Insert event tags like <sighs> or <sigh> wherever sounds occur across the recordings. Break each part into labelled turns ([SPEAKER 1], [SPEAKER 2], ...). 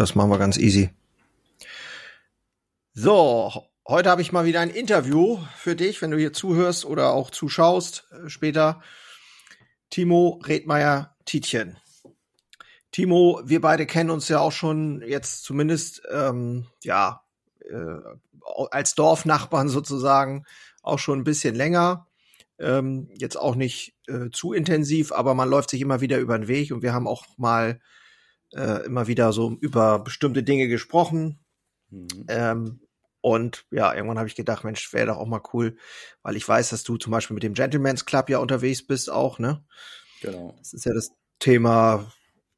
[SPEAKER 1] Das machen wir ganz easy. So, heute habe ich mal wieder ein Interview für dich, wenn du hier zuhörst oder auch zuschaust äh, später. Timo Redmeier Tietjen. Timo, wir beide kennen uns ja auch schon jetzt zumindest ähm, ja äh, als Dorfnachbarn sozusagen auch schon ein bisschen länger. Ähm, jetzt auch nicht äh, zu intensiv, aber man läuft sich immer wieder über den Weg und wir haben auch mal äh, immer wieder so über bestimmte Dinge gesprochen. Mhm. Ähm, und ja, irgendwann habe ich gedacht, Mensch, wäre doch auch mal cool, weil ich weiß, dass du zum Beispiel mit dem Gentleman's Club ja unterwegs bist auch, ne? Genau. Das ist ja das Thema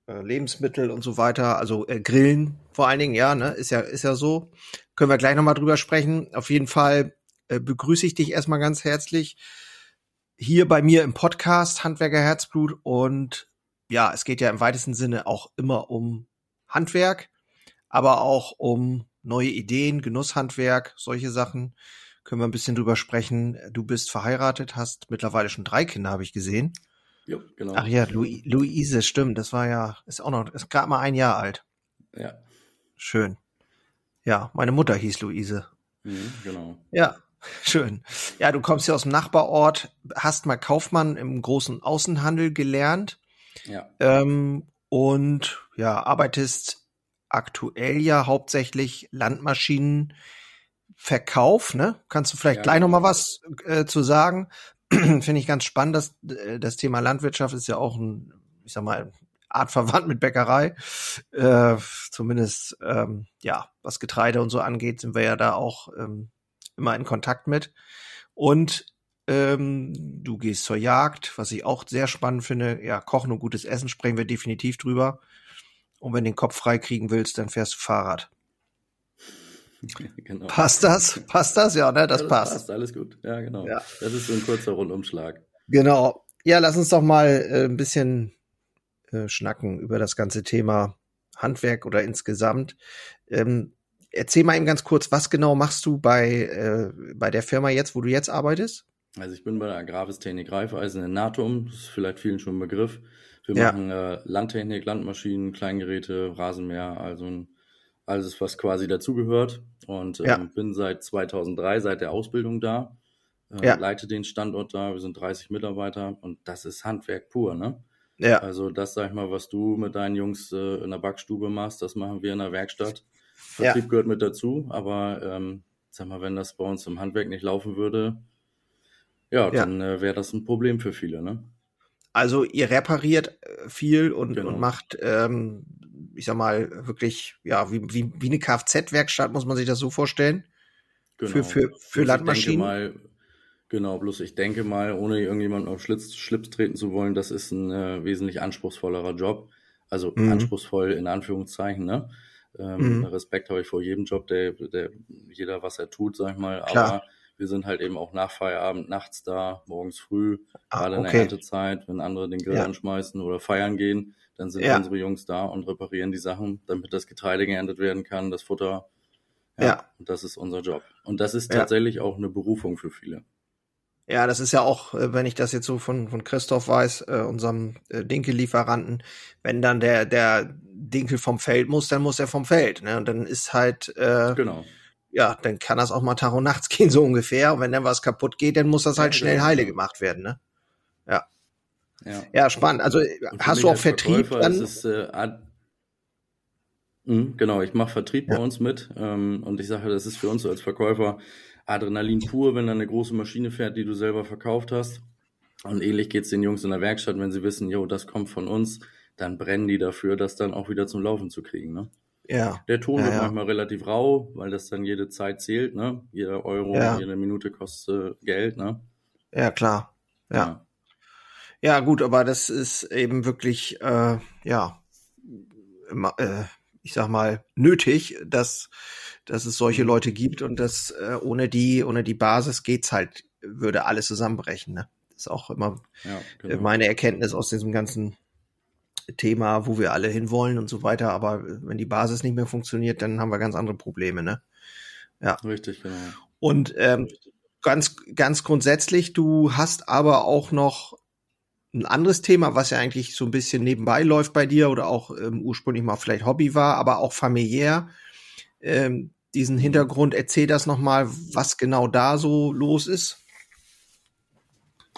[SPEAKER 1] äh, Lebensmittel und so weiter, also äh, Grillen vor allen Dingen, ja, ne? Ist ja, ist ja so. Können wir gleich nochmal drüber sprechen. Auf jeden Fall äh, begrüße ich dich erstmal ganz herzlich hier bei mir im Podcast Handwerker Herzblut und ja, es geht ja im weitesten Sinne auch immer um Handwerk, aber auch um neue Ideen, Genusshandwerk, solche Sachen. Können wir ein bisschen drüber sprechen. Du bist verheiratet, hast mittlerweile schon drei Kinder, habe ich gesehen.
[SPEAKER 2] Jo, genau.
[SPEAKER 1] Ach ja, Lu Luise, stimmt. Das war ja, ist auch noch, ist gerade mal ein Jahr alt.
[SPEAKER 2] Ja.
[SPEAKER 1] Schön. Ja, meine Mutter hieß Luise.
[SPEAKER 2] Mhm, genau.
[SPEAKER 1] Ja, <laughs> schön. Ja, du kommst ja aus dem Nachbarort, hast mal Kaufmann im großen Außenhandel gelernt.
[SPEAKER 2] Ja.
[SPEAKER 1] Ähm, und ja, arbeitest aktuell ja hauptsächlich Landmaschinenverkauf, ne? Kannst du vielleicht ja, gleich genau. noch mal was äh, zu sagen? <clears throat> Finde ich ganz spannend, dass äh, das Thema Landwirtschaft ist ja auch ein, ich sag mal, artverwandt mit Bäckerei. Äh, zumindest, ähm, ja, was Getreide und so angeht, sind wir ja da auch ähm, immer in Kontakt mit. Und ähm, du gehst zur Jagd, was ich auch sehr spannend finde. Ja, Kochen und gutes Essen sprechen wir definitiv drüber. Und wenn du den Kopf frei kriegen willst, dann fährst du Fahrrad. <laughs> Genau. Passt das? Passt das? Ja, ne? Das, ja, das passt. passt.
[SPEAKER 2] Alles gut. Ja, genau. Ja. Das ist so ein kurzer Rundumschlag.
[SPEAKER 1] Genau. Ja, lass uns doch mal äh, ein bisschen äh, schnacken über das ganze Thema Handwerk oder insgesamt. Ähm, erzähl mal eben ganz kurz, was genau machst du bei, äh, bei der Firma jetzt, wo du jetzt arbeitest?
[SPEAKER 2] Also ich bin bei der Agraristechnik Reifeisen in Natum, das ist vielleicht vielen schon ein Begriff. Wir ja. machen äh, Landtechnik, Landmaschinen, Kleingeräte, Rasenmäher, also ein, alles, was quasi dazugehört. Und ähm, ja. bin seit 2003, seit der Ausbildung da, äh, ja. leite den Standort da. Wir sind 30 Mitarbeiter und das ist Handwerk pur, ne? Ja. Also das, sag ich mal, was du mit deinen Jungs äh, in der Backstube machst, das machen wir in der Werkstatt. Vertrieb gehört mit dazu, aber ähm, sag mal, wenn das bei uns im Handwerk nicht laufen würde, ja, dann äh, wäre das ein Problem für viele, ne?
[SPEAKER 1] Also ihr repariert äh, viel und, genau. und macht, ähm, ich sag mal, wirklich, ja, wie, wie, wie eine Kfz-Werkstatt, muss man sich das so vorstellen? Genau. Für, für, für Landmaschinen.
[SPEAKER 2] Mal, genau, bloß ich denke mal, ohne irgendjemanden auf Schlitz, Schlips treten zu wollen, das ist ein äh, wesentlich anspruchsvollerer Job. Also mhm. anspruchsvoll in Anführungszeichen, ne? Ähm, mhm. Respekt habe ich vor jedem Job, der, der jeder, was er tut, sag ich mal. Klar. Aber wir sind halt eben auch nach Feierabend nachts da, morgens früh, ah, gerade okay. in der Erntezeit, wenn andere den Grill ja. anschmeißen oder feiern gehen, dann sind ja. unsere Jungs da und reparieren die Sachen, damit das Getreide geerntet werden kann, das Futter. Ja, ja. Und das ist unser Job. Und das ist tatsächlich auch eine Berufung für viele.
[SPEAKER 1] Ja, das ist ja auch, äh, wenn ich das jetzt so von, von Christoph weiß, äh, unserem äh, Dinkel-Lieferanten, wenn dann der, der Dinkel vom Feld muss, dann muss er vom Feld. Ne? Und dann ist halt äh,
[SPEAKER 2] genau
[SPEAKER 1] ja, dann kann das auch mal Tag und Nachts <laughs> gehen, so ungefähr. Und wenn dann was kaputt geht, dann muss das halt schnell heile gemacht werden, ne? Ja. Ja, ja spannend. Also hast du auch Vertrieb dann?
[SPEAKER 2] Ist, äh, mh, genau, ich mache Vertrieb ja. bei uns mit ähm, und ich sage, das ist für uns als Verkäufer Adrenalin pur, wenn da eine große Maschine fährt, die du selber verkauft hast. Und ähnlich geht's den Jungs in der Werkstatt, wenn sie wissen, jo, das kommt von uns, dann brennen die dafür, das dann auch wieder zum Laufen zu kriegen. Ne?
[SPEAKER 1] Ja.
[SPEAKER 2] Der Ton
[SPEAKER 1] ja,
[SPEAKER 2] wird ja. manchmal relativ rau, weil das dann jede Zeit zählt, ne? Jeder Euro, ja. jede Minute kostet Geld, ne?
[SPEAKER 1] Ja, klar. Ja. Ja, gut, aber das ist eben wirklich, äh, ja, äh, ich sag mal, nötig, dass, dass es solche mhm. Leute gibt und dass äh, ohne die, ohne die Basis geht's halt, würde alles zusammenbrechen, ne? Das ist auch immer genau. meine Erkenntnis aus diesem ganzen Thema, wo wir alle hinwollen und so weiter. Aber wenn die Basis nicht mehr funktioniert, dann haben wir ganz andere Probleme, ne?
[SPEAKER 2] Ja. Richtig, genau.
[SPEAKER 1] Und ähm, ganz, ganz grundsätzlich, du hast aber auch noch ein anderes Thema, was ja eigentlich so ein bisschen nebenbei läuft bei dir oder auch ähm, ursprünglich mal vielleicht Hobby war, aber auch familiär. Ähm, diesen Hintergrund, erzähl das nochmal, was genau da so los ist.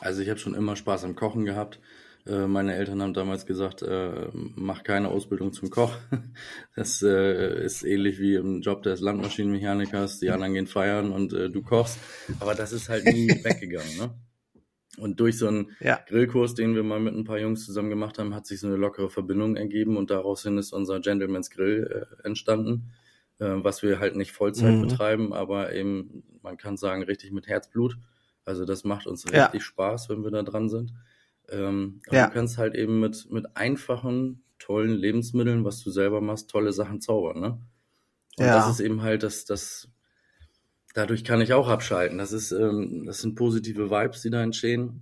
[SPEAKER 2] Also ich habe schon immer Spaß am Kochen gehabt. Äh, meine Eltern haben damals gesagt, äh, mach keine Ausbildung zum Koch. <laughs> Das äh, ist ähnlich wie im Job des Landmaschinenmechanikers. Die anderen gehen feiern und äh, du kochst. Aber das ist halt nie <laughs> weggegangen. Ne? Und durch so einen ja. Grillkurs, den wir mal mit ein paar Jungs zusammen gemacht haben, hat sich so eine lockere Verbindung ergeben und daraus hin ist unser Gentleman's Grill äh, entstanden, was wir halt nicht Vollzeit mhm. betreiben, aber eben, man kann sagen, richtig mit Herzblut. Also das macht uns richtig ja. Spaß, wenn wir da dran sind. Ähm, ja. Du kannst halt eben mit, mit einfachen, tollen Lebensmitteln, was du selber machst, tolle Sachen zaubern, ne? Und ja. das ist eben halt das, das, dadurch kann ich auch abschalten. Das ist, ähm, das sind positive Vibes, die da entstehen.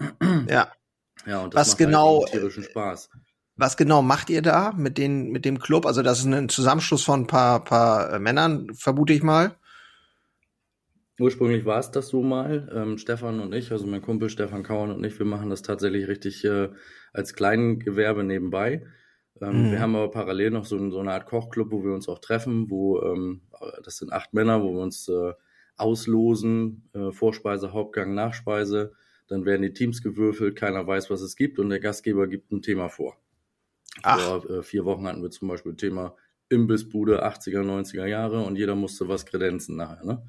[SPEAKER 1] Ja. <clears throat>
[SPEAKER 2] Ja, und
[SPEAKER 1] das was macht genau,
[SPEAKER 2] halt tierischen Spaß.
[SPEAKER 1] Was genau macht ihr da mit den, mit dem Club? Also das ist ein Zusammenschluss von ein paar, paar äh, Männern, vermute ich mal.
[SPEAKER 2] Ursprünglich war es das so mal. Ähm, Stefan und ich, also mein Kumpel Stefan Kauern und ich, wir machen das tatsächlich richtig äh, als Gewerbe nebenbei. Ähm, mhm. Wir haben aber parallel noch so, so, eine Art Kochclub, wo wir uns auch treffen, wo ähm, das sind acht Männer, wo wir uns äh, auslosen, äh, Vorspeise, Hauptgang, Nachspeise. Dann werden die Teams gewürfelt, keiner weiß, was es gibt und der Gastgeber gibt ein Thema vor. Ach. Vor äh, vier Wochen hatten wir zum Beispiel Thema Imbissbude 80er, 90er Jahre und jeder musste was kredenzen nachher. Ne?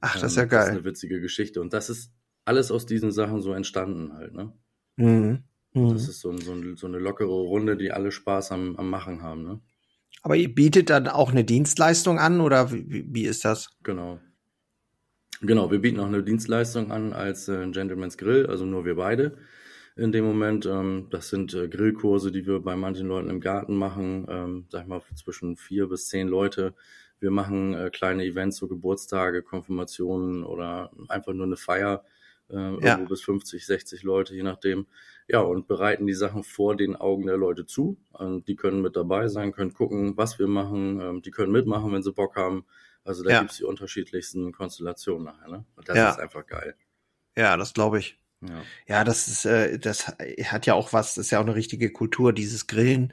[SPEAKER 1] Ach, das ist ja geil. Das ist
[SPEAKER 2] eine witzige Geschichte. Und das ist alles aus diesen Sachen so entstanden halt, ne?
[SPEAKER 1] Mhm. Mhm.
[SPEAKER 2] Das ist so, so, so, eine lockere Runde, die alle Spaß am, am Machen haben, ne?
[SPEAKER 1] Aber ihr bietet dann auch eine Dienstleistung an oder wie, wie ist das?
[SPEAKER 2] Genau. Genau, wir bieten auch eine Dienstleistung an als äh, Gentleman's Grill, also nur wir beide in dem Moment. Ähm, das sind äh, Grillkurse, die wir bei manchen Leuten im Garten machen, ähm, sag ich mal zwischen vier bis zehn Leute wir machen äh, kleine Events, so Geburtstage, Konfirmationen oder einfach nur eine Feier, äh, ja. irgendwo bis 50, 60 Leute, je nachdem. Ja, und bereiten die Sachen vor den Augen der Leute zu. Und die können mit dabei sein, können gucken, was wir machen. Ähm, die können mitmachen, wenn sie Bock haben. Also da ja. gibt's die unterschiedlichsten Konstellationen nachher. Ne? Und das ja. ist einfach geil.
[SPEAKER 1] Ja, das glaube ich. Ja. ja, das ist, äh, das hat ja auch was, das ist ja auch eine richtige Kultur, dieses Grillen.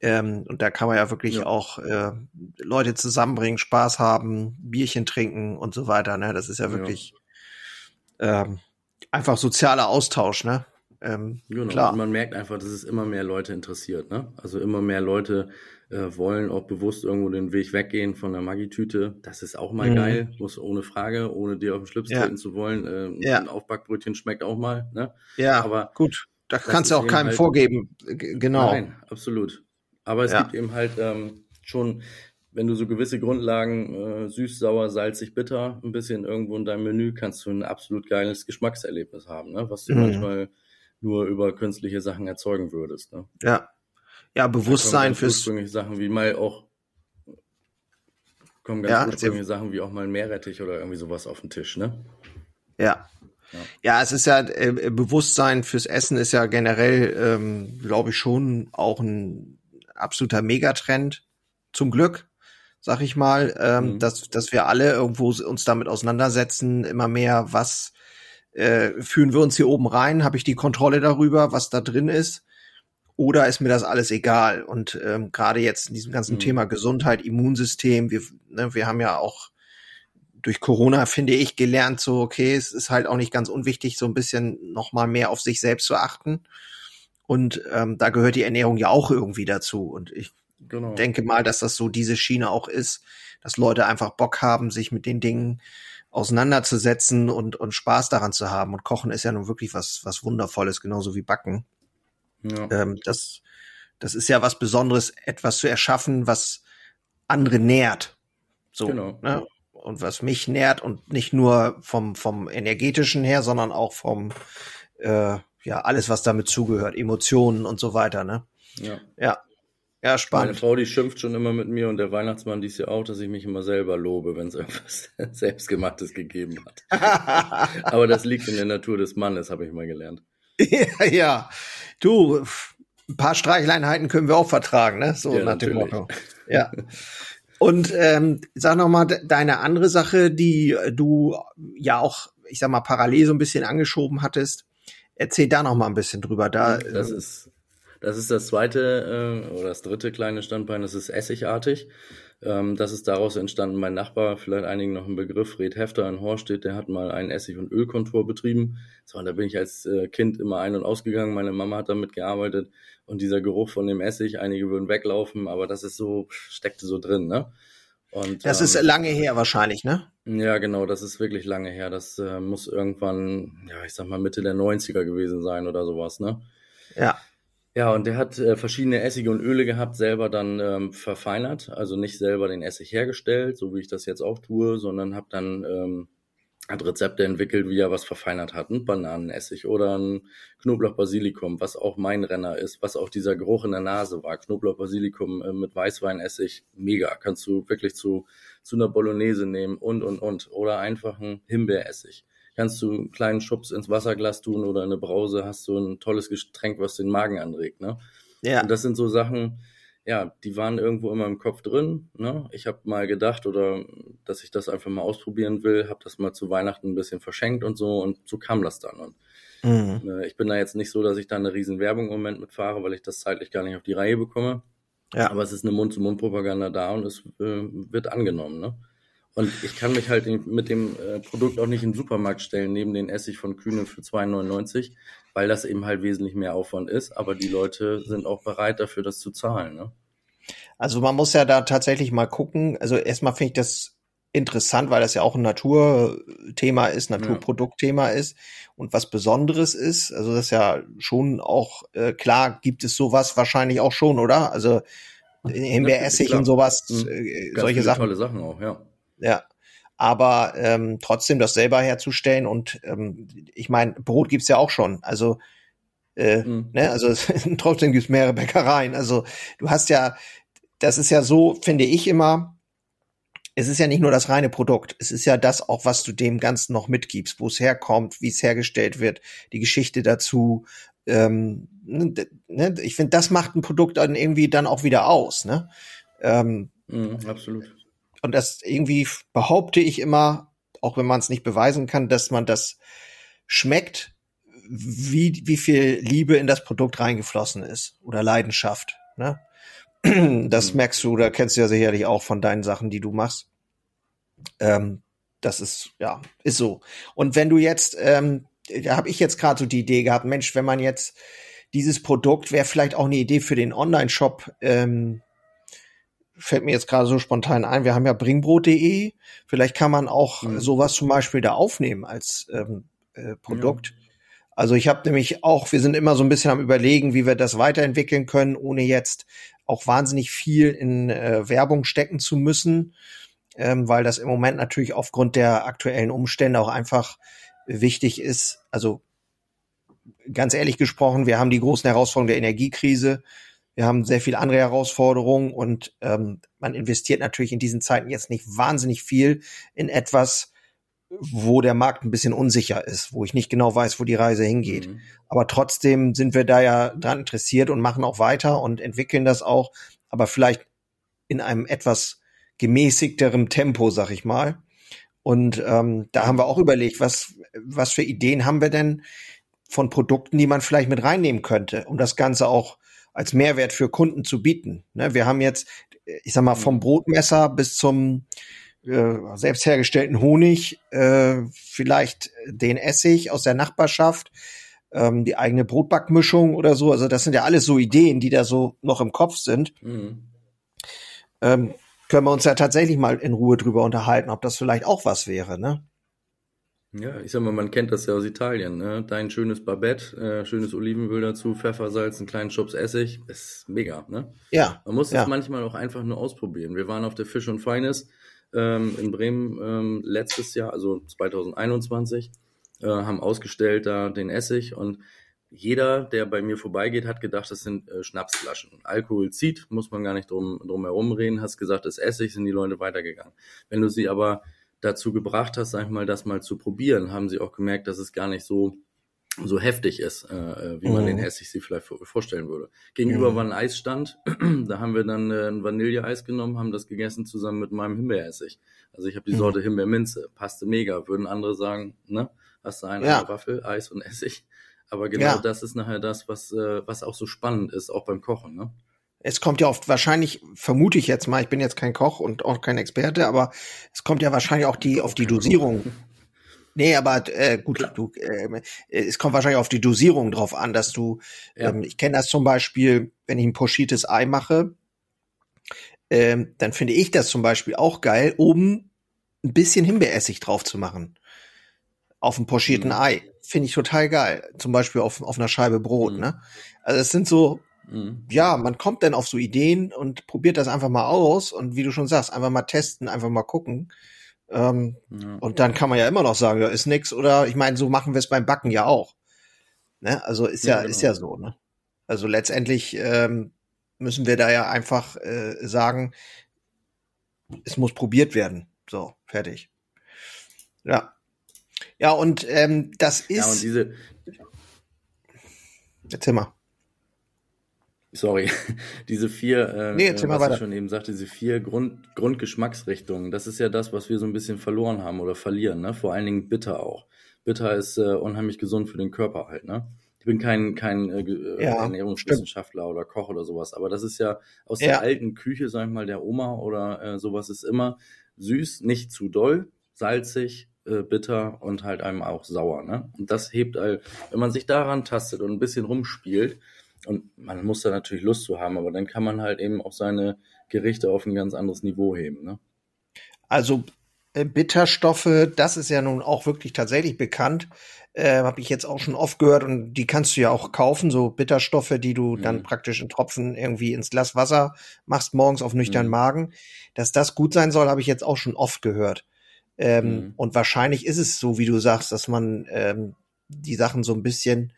[SPEAKER 1] Ähm, und da kann man ja wirklich ja. auch äh, Leute zusammenbringen, Spaß haben, Bierchen trinken und so weiter. Ne? Das ist ja wirklich ja. Ähm, einfach sozialer Austausch, ne?
[SPEAKER 2] Ähm, genau. Klar. Und man merkt einfach, dass es immer mehr Leute interessiert, ne? Also immer mehr Leute äh, wollen auch bewusst irgendwo den Weg weggehen von der Maggi-Tüte. Das ist auch mal mhm. geil, muss ohne Frage, ohne dir auf den Schlips ja. treten zu wollen. Äh, ja. Ein Aufbackbrötchen schmeckt auch mal, ne?
[SPEAKER 1] Ja, aber gut. Da kannst du auch keinem halt, vorgeben. Genau. Nein,
[SPEAKER 2] absolut. Aber es ja. gibt eben halt ähm, schon, wenn du so gewisse Grundlagen, äh, süß, sauer, salzig, bitter, ein bisschen irgendwo in deinem Menü, kannst du ein absolut geiles Geschmackserlebnis haben, ne? was du mhm. manchmal nur über künstliche Sachen erzeugen würdest. Ne?
[SPEAKER 1] Ja. Ja, Bewusstsein fürs.
[SPEAKER 2] Ursprüngliche Sachen wie mal auch kommen ganz ja, ursprüngliche Sachen wie auch mal ein Meerrettich oder irgendwie sowas auf den Tisch, ne?
[SPEAKER 1] Ja. Ja. ja, es ist ja äh, Bewusstsein fürs Essen ist ja generell, ähm, glaube ich, schon auch ein absoluter Megatrend, zum Glück, sag ich mal, ähm, mhm. dass, dass wir alle irgendwo uns damit auseinandersetzen, immer mehr, was äh, führen wir uns hier oben rein, habe ich die Kontrolle darüber, was da drin ist, oder ist mir das alles egal? Und ähm, gerade jetzt in diesem ganzen mhm. Thema Gesundheit, Immunsystem, wir, ne, wir haben ja auch durch Corona, finde ich, gelernt, so, okay, es ist halt auch nicht ganz unwichtig, so ein bisschen noch mal mehr auf sich selbst zu achten. Und ähm, da gehört die Ernährung ja auch irgendwie dazu. Und ich genau. denke mal, dass das so diese Schiene auch ist, dass Leute einfach Bock haben, sich mit den Dingen auseinanderzusetzen und, und Spaß daran zu haben. Und Kochen ist ja nun wirklich was, was Wundervolles, genauso wie Backen. Ja. Ähm, das, das ist ja was Besonderes, etwas zu erschaffen, was andere nährt. So, genau. Ne? Und was mich nährt und nicht nur vom, vom energetischen her, sondern auch vom, äh, ja, alles, was damit zugehört, Emotionen und so weiter, ne?
[SPEAKER 2] Ja.
[SPEAKER 1] Ja. Ja, spannend.
[SPEAKER 2] Meine Frau, die schimpft schon immer mit mir und der Weihnachtsmann dies ja auch, dass ich mich immer selber lobe, wenn es irgendwas <laughs> Selbstgemachtes gegeben hat. <laughs> Aber das liegt in der Natur des Mannes, habe ich mal gelernt.
[SPEAKER 1] ja, ja. Du, ein paar Streichleinheiten können wir auch vertragen, ne? So ja, nach dem Motto. Ja. Und ähm, sag noch mal deine andere Sache, die du ja auch, ich sag mal, parallel so ein bisschen angeschoben hattest Erzähl da noch mal ein bisschen drüber. Da,
[SPEAKER 2] das
[SPEAKER 1] äh,
[SPEAKER 2] ist das ist das zweite äh, oder das dritte kleine Standbein, das ist essigartig. Ähm, das ist daraus entstanden. Mein Nachbar, vielleicht einigen noch ein Begriff, Red Hefter in Horstedt, der hat mal einen Essig- und Ölkontor betrieben. So, da bin ich als äh, Kind immer ein- und ausgegangen. Meine Mama hat damit gearbeitet und dieser Geruch von dem Essig, einige würden weglaufen, aber das ist so, steckte so drin, ne?
[SPEAKER 1] Und, das ähm, ist lange her wahrscheinlich, ne?
[SPEAKER 2] Ja, genau, das ist wirklich lange her. Das äh, muss irgendwann, ja, ich sag mal Mitte der 90er gewesen sein oder sowas, ne?
[SPEAKER 1] Ja.
[SPEAKER 2] Ja, und der hat äh, verschiedene Essige und Öle gehabt, selber dann ähm, verfeinert, also nicht selber den Essig hergestellt, so wie ich das jetzt auch tue, sondern habe dann ähm, hat Rezepte entwickelt, wie er was verfeinert hat, ein Bananenessig oder ein Knoblauch-Basilikum, was auch mein Renner ist, was auch dieser Geruch in der Nase war. Knoblauch-Basilikum äh, mit Weißweinessig, mega, kannst du wirklich zu zu einer Bolognese nehmen und und und oder einfach ein Himbeeressig kannst du einen kleinen Schubs ins Wasserglas tun oder in eine Brause, hast du ein tolles Getränk, was den Magen anregt. Ne? Ja. Und das sind so Sachen, ja, die waren irgendwo immer im Kopf drin. Ne? Ich habe mal gedacht oder dass ich das einfach mal ausprobieren will, habe das mal zu Weihnachten ein bisschen verschenkt und so und so kam das dann. Und mhm. äh, ich bin da jetzt nicht so, dass ich da eine riesen Werbung im Moment mitfahre, weil ich das zeitlich gar nicht auf die Reihe bekomme. Ja. Aber es ist eine Mund-zu-Mund-Propaganda da und es äh, wird angenommen. Ne? Und ich kann mich halt mit dem äh, Produkt auch nicht in den Supermarkt stellen, neben den Essig von Kühne für 2,99, weil das eben halt wesentlich mehr Aufwand ist. Aber die Leute sind auch bereit dafür, das zu zahlen. Ne?
[SPEAKER 1] Also man muss ja da tatsächlich mal gucken. Also erstmal finde ich das interessant, weil das ja auch ein Naturthema ist, Naturproduktthema ist und was Besonderes ist. Also das ist ja schon auch äh, klar, gibt es sowas wahrscheinlich auch schon, oder? Also Himbeeressig und sowas, mhm. äh, solche Sachen.
[SPEAKER 2] Tolle Sachen auch, ja.
[SPEAKER 1] Ja. Aber ähm, trotzdem das selber herzustellen und ähm, ich meine, Brot gibt's ja auch schon. Also äh, mhm. ne, also <laughs> trotzdem gibt's mehrere Bäckereien. Also du hast ja, das ist ja so, finde ich immer, es ist ja nicht nur das reine Produkt, es ist ja das auch, was du dem Ganzen noch mitgibst, wo es herkommt, wie es hergestellt wird, die Geschichte dazu. Ähm, ne, ne ich finde, das macht ein Produkt dann irgendwie dann auch wieder aus. Ne? Ähm,
[SPEAKER 2] mhm, absolut.
[SPEAKER 1] Und das irgendwie behaupte ich immer, auch wenn man es nicht beweisen kann, dass man das schmeckt, wie, wie viel Liebe in das Produkt reingeflossen ist oder Leidenschaft. Ne? <clears throat> Das mhm. merkst du, da kennst du ja sicherlich auch von deinen Sachen, die du machst. Ähm, das ist, ja, ist so. Und wenn du jetzt, ähm, da habe ich jetzt gerade so die Idee gehabt, Mensch, wenn man jetzt dieses Produkt wäre vielleicht auch eine Idee für den Online-Shop, ähm, fällt mir jetzt gerade so spontan ein, wir haben ja bringbrot.de. Vielleicht kann man auch mhm. sowas zum Beispiel da aufnehmen als ähm, äh, Produkt. Ja. Also ich habe nämlich auch, wir sind immer so ein bisschen am überlegen, wie wir das weiterentwickeln können, ohne jetzt auch wahnsinnig viel in äh, Werbung stecken zu müssen, ähm, weil das im Moment natürlich aufgrund der aktuellen Umstände auch einfach wichtig ist. Also ganz ehrlich gesprochen, wir haben die großen Herausforderungen der Energiekrise. Wir haben sehr viele andere Herausforderungen und ähm, man investiert natürlich in diesen Zeiten jetzt nicht wahnsinnig viel in etwas, wo der Markt ein bisschen unsicher ist, wo ich nicht genau weiß, wo die Reise hingeht. Mhm. Aber trotzdem sind wir da ja dran interessiert und machen auch weiter und entwickeln das auch, aber vielleicht in einem etwas gemäßigterem Tempo, sag ich mal. Und ähm, da haben wir auch überlegt, was, was für Ideen haben wir denn von Produkten, die man vielleicht mit reinnehmen könnte, um das Ganze auch als Mehrwert für Kunden zu bieten. Ne, wir haben jetzt, ich sag mal, vom mhm. Brotmesser bis zum äh, selbst hergestellten Honig, äh, vielleicht den Essig aus der Nachbarschaft, ähm, die eigene Brotbackmischung oder so. Also das sind ja alles so Ideen, die da so noch im Kopf sind. Mhm. Ähm, können wir uns ja tatsächlich mal in Ruhe drüber unterhalten, ob das vielleicht auch was wäre, ne?
[SPEAKER 2] Ja, ich sag mal, man kennt das ja aus Italien, ne? Dein schönes Babette, äh, schönes Olivenöl dazu, Pfeffersalz, einen kleinen Schubs Essig, ist mega, ne?
[SPEAKER 1] Ja.
[SPEAKER 2] Man muss
[SPEAKER 1] ja.
[SPEAKER 2] das manchmal auch einfach nur ausprobieren. Wir waren auf der Fisch und Feines ähm, in Bremen ähm, letztes Jahr, also 2021, äh, haben ausgestellt da den Essig und jeder, der bei mir vorbeigeht, hat gedacht, das sind äh, Schnapsflaschen. Alkohol zieht, muss man gar nicht drum, drum herum reden, hast gesagt, das ist Essig, sind die Leute weitergegangen. Wenn du sie aber dazu gebracht hast, sag ich mal, das mal zu probieren, haben sie auch gemerkt, dass es gar nicht so so heftig ist, äh, wie man mhm. den Essig sich vielleicht vorstellen würde. Gegenüber mhm. war ein Eisstand, da haben wir dann äh, ein Vanilleeis genommen, haben das gegessen zusammen mit meinem Himbeeressig. Also ich habe die mhm. Sorte Himbeerminze, passte mega. Würden andere sagen, ne, hast du eine ja. Waffel, Eis und Essig. Aber genau ja. das ist nachher das, was, äh, was auch so spannend ist, auch beim Kochen, ne?
[SPEAKER 1] Es kommt ja oft wahrscheinlich, vermute ich jetzt mal, ich bin jetzt kein Koch und auch kein Experte, aber es kommt ja wahrscheinlich auch die auf die Dosierung. Nee, aber äh, gut, du, äh, es kommt wahrscheinlich auf die Dosierung drauf an, dass du, ja. ähm, ich kenne das zum Beispiel, wenn ich ein pochiertes Ei mache, ähm, dann finde ich das zum Beispiel auch geil, oben ein bisschen Himbeeressig drauf zu machen. Auf einem pochierten mhm. Ei. Finde ich total geil. Zum Beispiel auf, auf einer Scheibe Brot, mhm. ne? Also es sind so, mhm. ja, man kommt dann auf so Ideen und probiert das einfach mal aus und wie du schon sagst, einfach mal testen, einfach mal gucken. Ähm, ja. Und dann kann man ja immer noch sagen, ja, ist nix oder ich meine, so machen wir es beim Backen ja auch. Ne? Also ist ja, ja genau. ist ja so, ne? Also letztendlich ähm, müssen wir da ja einfach äh, sagen, es muss probiert werden. So, fertig. Ja. Ja, und ähm, das ist. Ja, und
[SPEAKER 2] diese.
[SPEAKER 1] Erzähl mal.
[SPEAKER 2] Sorry, <laughs> diese vier,
[SPEAKER 1] äh, nee, erzähl
[SPEAKER 2] was
[SPEAKER 1] weiter.
[SPEAKER 2] ich schon eben sagte, diese vier Grund, Grundgeschmacksrichtungen, das ist ja das, was wir so ein bisschen verloren haben oder verlieren, ne? Vor allen Dingen bitter auch. Bitter ist äh, unheimlich gesund für den Körper halt, ne? ich bin kein, kein äh, äh, ja, Ernährungswissenschaftler stimmt. oder Koch oder sowas, aber das ist ja aus ja. der alten Küche, sag ich mal, der Oma oder äh, sowas ist immer süß, nicht zu doll, salzig, äh, bitter und halt einem auch sauer. Ne? Und das hebt, all, wenn man sich daran tastet und ein bisschen rumspielt, und man muss da natürlich Lust zu haben, aber dann kann man halt eben auch seine Gerichte auf ein ganz anderes Niveau heben. Ne?
[SPEAKER 1] Also äh, Bitterstoffe, das ist ja nun auch wirklich tatsächlich bekannt. Äh, Habe ich jetzt auch schon oft gehört und die kannst du ja auch kaufen, so Bitterstoffe, die du mhm. dann praktisch in Tropfen irgendwie ins Glas Wasser machst morgens auf nüchternen mhm. Magen. Dass das gut sein soll, habe ich jetzt auch schon oft gehört. Ähm, mhm. Und wahrscheinlich ist es so, wie du sagst, dass man ähm, die Sachen so ein bisschen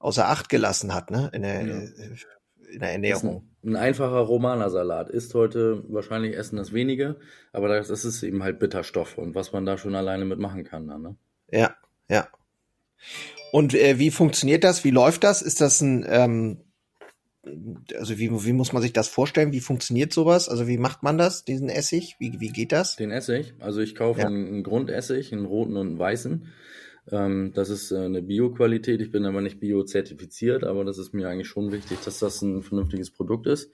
[SPEAKER 1] außer Acht gelassen hat, ne? In der, ja. Äh, in der Ernährung.
[SPEAKER 2] Ein, ein, einfacher Romanersalat ist heute wahrscheinlich essen das wenige, aber das, das ist eben halt Bitterstoff und was man da schon alleine mitmachen kann dann, ne?
[SPEAKER 1] Ja, ja. Und äh, wie funktioniert das? Wie läuft das? Ist das ein, ähm, also wie, wie muss man sich das vorstellen? Wie funktioniert sowas? Also wie macht man das, diesen Essig? Wie, wie geht das?
[SPEAKER 2] Den Essig? Also ich kaufe ja. einen, einen Grundessig, einen roten und einen weißen. Ähm, das ist äh, eine Bio-Qualität. Ich bin aber nicht bio-zertifiziert, aber das ist mir eigentlich schon wichtig, dass das ein vernünftiges Produkt ist.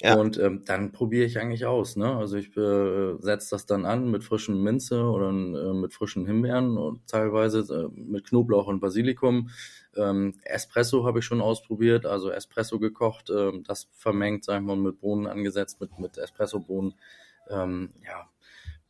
[SPEAKER 2] Ja. Und ähm, dann probiere ich eigentlich aus. Ne? Also ich äh, setze das dann an mit frischen Minze oder äh, mit frischen Himbeeren und teilweise äh, mit Knoblauch und Basilikum. Ähm, Espresso habe ich schon ausprobiert, also Espresso gekocht, äh, das vermengt, sag ich mal, mit Bohnen angesetzt, mit, mit Espresso-Bohnen. Ähm, ja,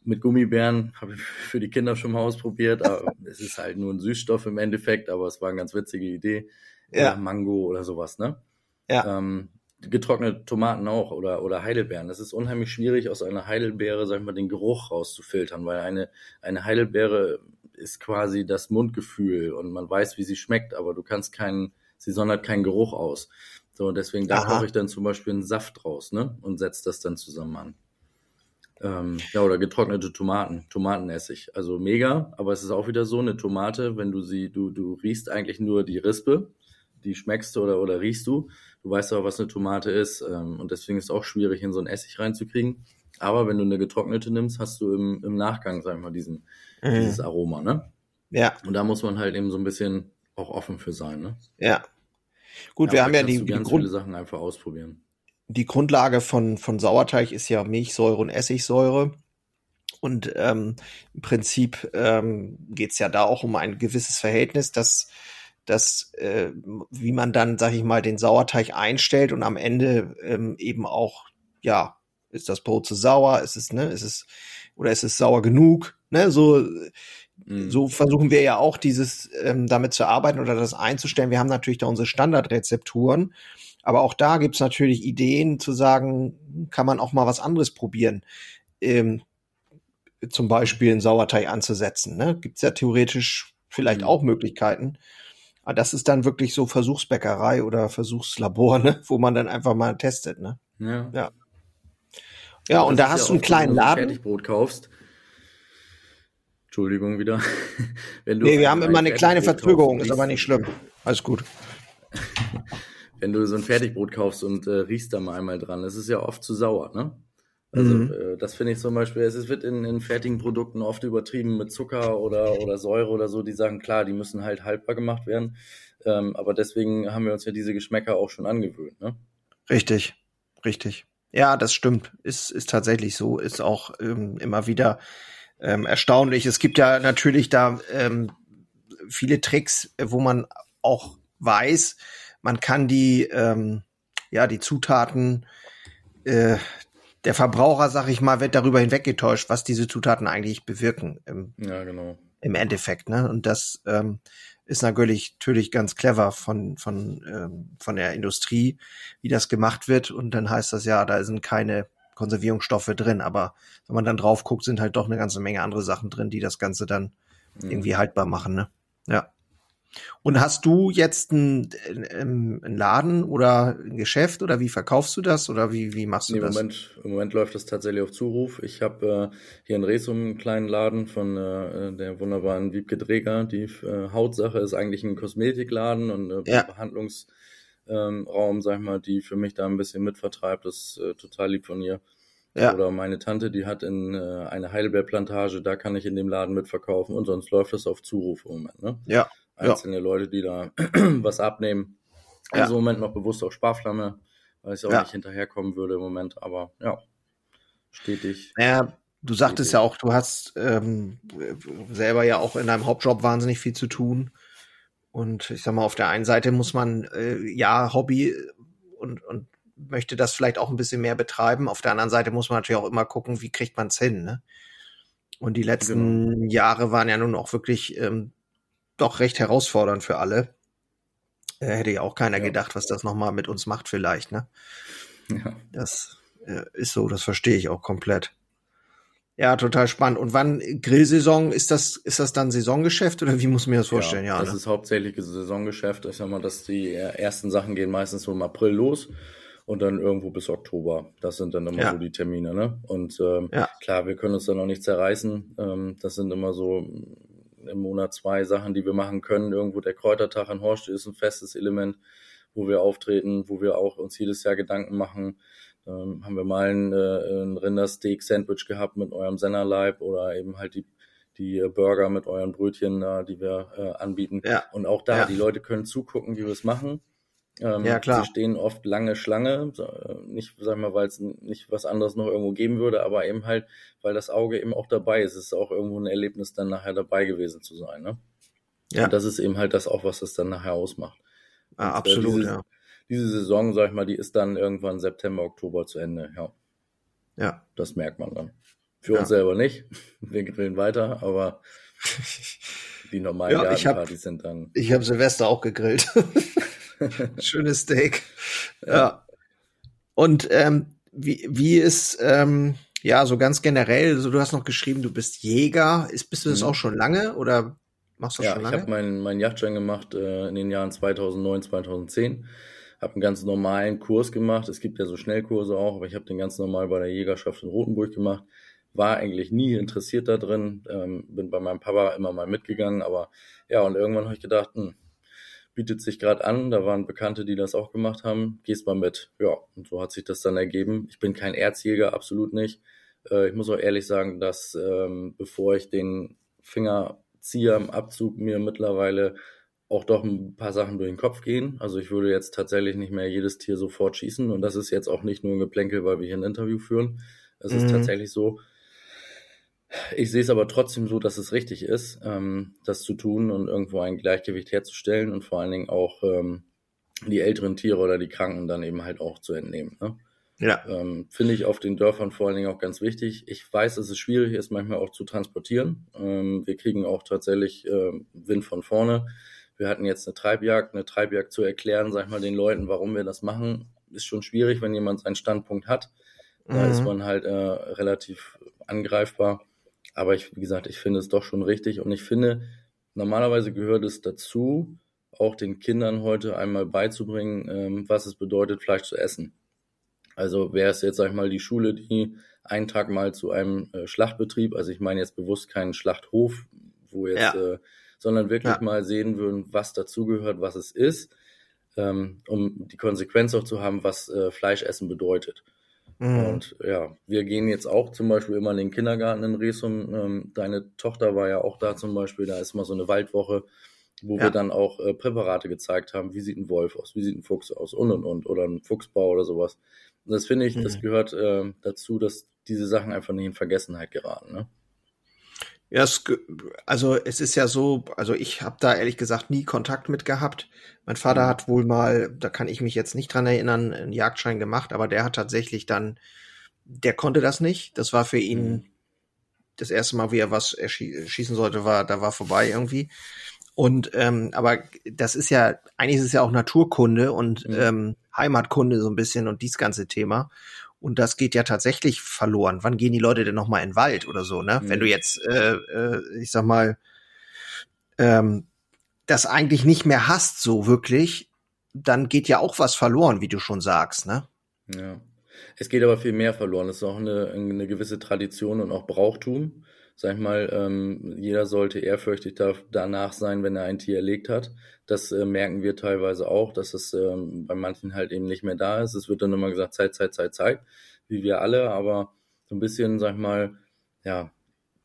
[SPEAKER 2] mit Gummibären habe ich <laughs> für die Kinder schon mal ausprobiert. Aber <laughs> es ist halt nur ein Süßstoff im Endeffekt, aber es war eine ganz witzige Idee. Ja. Oder Mango oder sowas, ne? Ja. Ähm, getrocknete Tomaten auch oder, oder Heidelbeeren. Das ist unheimlich schwierig, aus einer Heidelbeere, sag ich mal, den Geruch rauszufiltern, weil eine, eine Heidelbeere ist quasi das Mundgefühl und man weiß, wie sie schmeckt, aber du kannst keinen, sie sondert keinen Geruch aus. So, deswegen da koche ich dann zum Beispiel einen Saft draus, ne? Und setze das dann zusammen an. Ähm, ja, oder getrocknete Tomaten, Tomatenessig. Also mega, aber es ist auch wieder so, eine Tomate, wenn du sie, du, du riechst eigentlich nur die Rispe, die schmeckst du oder, oder riechst du. Du weißt aber, was eine Tomate ist. Ähm, und deswegen ist es auch schwierig, in so einen Essig reinzukriegen. Aber wenn du eine getrocknete nimmst, hast du im, im Nachgang, sag ich mal, diesen, mhm. dieses Aroma, ne?
[SPEAKER 1] Ja.
[SPEAKER 2] Und da muss man halt eben so ein bisschen auch offen für sein, ne?
[SPEAKER 1] Ja. Gut, ja, wir haben ja die,
[SPEAKER 2] die ganz Grund viele Sachen einfach ausprobieren
[SPEAKER 1] die Grundlage von, von Sauerteig ist ja Milchsäure und Essigsäure. Und ähm, im Prinzip ähm, geht es ja da auch um ein gewisses Verhältnis, dass dass äh, wie man dann, sag ich mal, den Sauerteig einstellt und am Ende ähm, eben auch, ja, ist das Brot zu sauer, ist es, ne, ist es, oder ist es sauer genug, ne, so, mhm. so versuchen wir ja auch dieses, ähm, damit zu arbeiten oder das einzustellen. Wir haben natürlich da unsere Standardrezepturen aber auch da gibt's natürlich Ideen zu sagen, kann man auch mal was anderes probieren. Ähm, zum Beispiel einen Sauerteig anzusetzen. Ne? Gibt's ja theoretisch vielleicht mhm. auch Möglichkeiten. Aber das ist dann wirklich so Versuchsbäckerei oder Versuchslabor, ne? wo man dann einfach mal testet. Ne?
[SPEAKER 2] Ja.
[SPEAKER 1] Ja, ja und da hast ja du einen kleinen Laden.
[SPEAKER 2] Fertigbrot kaufst. Entschuldigung wieder. <laughs>
[SPEAKER 1] Wenn du nee, wir haben immer eine kleine Verzögerung, ist aber nicht schlimm. Alles gut. <laughs>
[SPEAKER 2] wenn du so ein Fertigbrot kaufst und äh, riechst da mal einmal dran, das ist ja oft zu sauer, ne? Also mhm. äh, das finde ich zum Beispiel, es wird in, in fertigen Produkten oft übertrieben mit Zucker oder, oder Säure oder so, die sagen, klar, die müssen halt haltbar gemacht werden. Ähm, aber deswegen haben wir uns ja diese Geschmäcker auch schon angewöhnt. Ne?
[SPEAKER 1] Richtig, richtig. Ja, das stimmt. Ist, ist tatsächlich so. Ist auch ähm, immer wieder ähm, erstaunlich. Es gibt ja natürlich da ähm, viele Tricks, wo man auch weiß, man kann die, ähm, ja, die Zutaten äh, der Verbraucher, sag ich mal, wird darüber hinweggetäuscht, was diese Zutaten eigentlich bewirken. Im,
[SPEAKER 2] ja, genau.
[SPEAKER 1] Im Endeffekt, ne? Und das ähm, ist natürlich, natürlich ganz clever von, von, ähm, von der Industrie, wie das gemacht wird. Und dann heißt das ja, da sind keine Konservierungsstoffe drin. Aber wenn man dann drauf guckt, sind halt doch eine ganze Menge andere Sachen drin, die das Ganze dann mhm. irgendwie haltbar machen, ne? Ja. Und hast du jetzt einen, einen Laden oder ein Geschäft oder wie verkaufst du das oder wie, wie machst du nee,
[SPEAKER 2] das? Im Moment, Im Moment läuft das tatsächlich auf Zuruf. Ich habe äh, hier in Resum einen kleinen Laden von äh, der wunderbaren Wiebke Dreger. Die äh, Hautsache ist eigentlich ein Kosmetikladen und äh, ja. Behandlungsraum, ähm, sag ich mal, die für mich da ein bisschen mitvertreibt. Das ist äh, total lieb von ihr. Ja. Oder meine Tante, die hat in äh, eine Heidelbeerplantage, da kann ich in dem Laden mitverkaufen und sonst läuft das auf Zuruf im Moment. Ne?
[SPEAKER 1] Ja,
[SPEAKER 2] einzelne ja. Leute, die da <clears throat> was abnehmen. Ja. Also im Moment noch bewusst auf Sparflamme, weil ich auch ja. nicht hinterherkommen würde im Moment, aber ja, stetig.
[SPEAKER 1] Ja, du sagtest stetig. ja auch, du hast ähm, selber ja auch in deinem Hauptjob wahnsinnig viel zu tun. Und ich sag mal, auf der einen Seite muss man äh, ja Hobby und, und möchte das vielleicht auch ein bisschen mehr betreiben. Auf der anderen Seite muss man natürlich auch immer gucken, wie kriegt man es hin. Ne? Und die letzten genau. Jahre waren ja nun auch wirklich ähm, doch recht herausfordernd für alle. Äh, hätte ja auch keiner ja. gedacht, was das nochmal mit uns macht vielleicht, ne? Ja. Das äh, ist so, das verstehe ich auch komplett. Ja, total spannend. Und wann Grillsaison ist das ist das dann Saisongeschäft oder wie muss man mir das vorstellen?
[SPEAKER 2] Ja,
[SPEAKER 1] ja
[SPEAKER 2] das
[SPEAKER 1] ne?
[SPEAKER 2] ist hauptsächlich Saisongeschäft. Ich sag mal, dass die ersten Sachen gehen meistens so im April los und dann irgendwo bis Oktober. Das sind dann immer ja. so die Termine, ne? Und ähm, ja. klar, wir können uns da noch nicht zerreißen. Ähm, das sind immer so im Monat zwei Sachen, die wir machen können. Irgendwo der Kräutertag in Horst ist ein festes Element, wo wir auftreten, wo wir auch uns jedes Jahr Gedanken machen. Ähm, haben wir mal ein, äh, ein Rindersteak-Sandwich gehabt mit eurem Sennerleib oder eben halt die die Burger mit euren Brötchen, äh, die wir äh, anbieten. Ja. Und auch da, ja. die Leute können zugucken, wie wir es machen. Ähm, ja, klar. Sie stehen oft lange Schlange, nicht, sag mal, weil es nicht was anderes noch irgendwo geben würde, aber eben halt, weil das Auge eben auch dabei ist. Es ist auch irgendwo ein Erlebnis, dann nachher dabei gewesen zu sein. Ne? Ja. Und das ist eben halt das auch, was es dann nachher ausmacht.
[SPEAKER 1] Ah, äh, absolut,
[SPEAKER 2] äh, diese,
[SPEAKER 1] ja.
[SPEAKER 2] Diese Saison, sag ich mal, die ist dann irgendwann September, Oktober zu Ende, ja.
[SPEAKER 1] Ja.
[SPEAKER 2] Das merkt man dann. Für ja. uns selber nicht. <laughs> Wir grillen weiter, aber <laughs> die normalen ja, Gartenpartys sind dann.
[SPEAKER 1] Ich habe Silvester auch gegrillt. <laughs> <laughs> Schönes Steak. Ja. Und ähm, wie, wie ist, ähm, ja, so ganz generell, also du hast noch geschrieben, du bist Jäger. Ist, bist du das mhm. auch schon lange oder machst du das
[SPEAKER 2] ja,
[SPEAKER 1] schon lange?
[SPEAKER 2] Ich habe meinen mein Yachtschein gemacht äh, in den Jahren 2009, 2010. Habe einen ganz normalen Kurs gemacht. Es gibt ja so Schnellkurse auch, aber ich habe den ganz normal bei der Jägerschaft in Rotenburg gemacht. War eigentlich nie interessiert da drin. Ähm, bin bei meinem Papa immer mal mitgegangen, aber ja, und irgendwann habe ich gedacht, hm, bietet sich gerade an. Da waren Bekannte, die das auch gemacht haben. Gehst mal mit. Ja, und so hat sich das dann ergeben. Ich bin kein Erzjäger, absolut nicht. Äh, ich muss auch ehrlich sagen, dass ähm, bevor ich den Finger ziehe am Abzug, mir mittlerweile auch doch ein paar Sachen durch den Kopf gehen. Also ich würde jetzt tatsächlich nicht mehr jedes Tier sofort schießen. Und das ist jetzt auch nicht nur ein Geplänkel, weil wir hier ein Interview führen. Es mhm. ist tatsächlich so, ich sehe es aber trotzdem so, dass es richtig ist, ähm, das zu tun und irgendwo ein Gleichgewicht herzustellen und vor allen Dingen auch ähm, die älteren Tiere oder die Kranken dann eben halt auch zu entnehmen. Ne? Ja. Ähm, Finde ich auf den Dörfern vor allen Dingen auch ganz wichtig. Ich weiß, dass es schwierig ist, manchmal auch zu transportieren. Ähm, wir kriegen auch tatsächlich äh, Wind von vorne. Wir hatten jetzt eine Treibjagd. Eine Treibjagd zu erklären, sag ich mal, den Leuten, warum wir das machen, ist schon schwierig, wenn jemand seinen Standpunkt hat. Da mhm. ist man halt äh, relativ angreifbar. Aber ich, wie gesagt, ich finde es doch schon richtig und ich finde, normalerweise gehört es dazu, auch den Kindern heute einmal beizubringen, ähm, was es bedeutet, Fleisch zu essen. Also wäre es jetzt, sag ich mal, die Schule, die einen Tag mal zu einem äh, Schlachtbetrieb, also ich meine jetzt bewusst keinen Schlachthof, wo jetzt, ja. äh, sondern wirklich ja. mal sehen würden, was dazugehört, was es ist, ähm, um die Konsequenz auch zu haben, was äh, Fleischessen bedeutet. Mhm. Und ja, wir gehen jetzt auch zum Beispiel immer in den Kindergarten in Resum. Ähm, deine Tochter war ja auch da zum Beispiel, da ist mal so eine Waldwoche, wo ja. wir dann auch äh, Präparate gezeigt haben, wie sieht ein Wolf aus, wie sieht ein Fuchs aus und und und oder ein Fuchsbau oder sowas. Und das finde ich, mhm. das gehört äh, dazu, dass diese Sachen einfach nicht in Vergessenheit geraten. Ne?
[SPEAKER 1] Ja, es, also es ist ja so, also ich habe da ehrlich gesagt nie Kontakt mit gehabt. Mein Vater mhm. hat wohl mal, da kann ich mich jetzt nicht dran erinnern, einen Jagdschein gemacht, aber der hat tatsächlich dann, der konnte das nicht. Das war für ihn mhm. das erste Mal, wie er was erschießen sollte, war, da war vorbei irgendwie. Und ähm, aber das ist ja, eigentlich ist es ja auch Naturkunde und mhm. ähm, Heimatkunde so ein bisschen und dies ganze Thema. Und das geht ja tatsächlich verloren. Wann gehen die Leute denn noch mal in den Wald oder so, ne? Mhm. Wenn du mhm. jetzt, äh, äh, ich sag mal, ähm, das eigentlich nicht mehr hast, so wirklich, dann geht ja auch was verloren, wie du schon sagst, ne?
[SPEAKER 2] Ja. Es geht aber viel mehr verloren. Es ist auch eine, eine gewisse Tradition und auch Brauchtum. Sag ich mal, ähm, jeder sollte ehrfürchtig da, danach sein, wenn er ein Tier erlegt hat. Das äh, merken wir teilweise auch, dass es ähm, bei manchen halt eben nicht mehr da ist. Es wird dann immer gesagt, Zeit, Zeit, Zeit, Zeit, wie wir alle, aber so ein bisschen, sag ich mal, ja,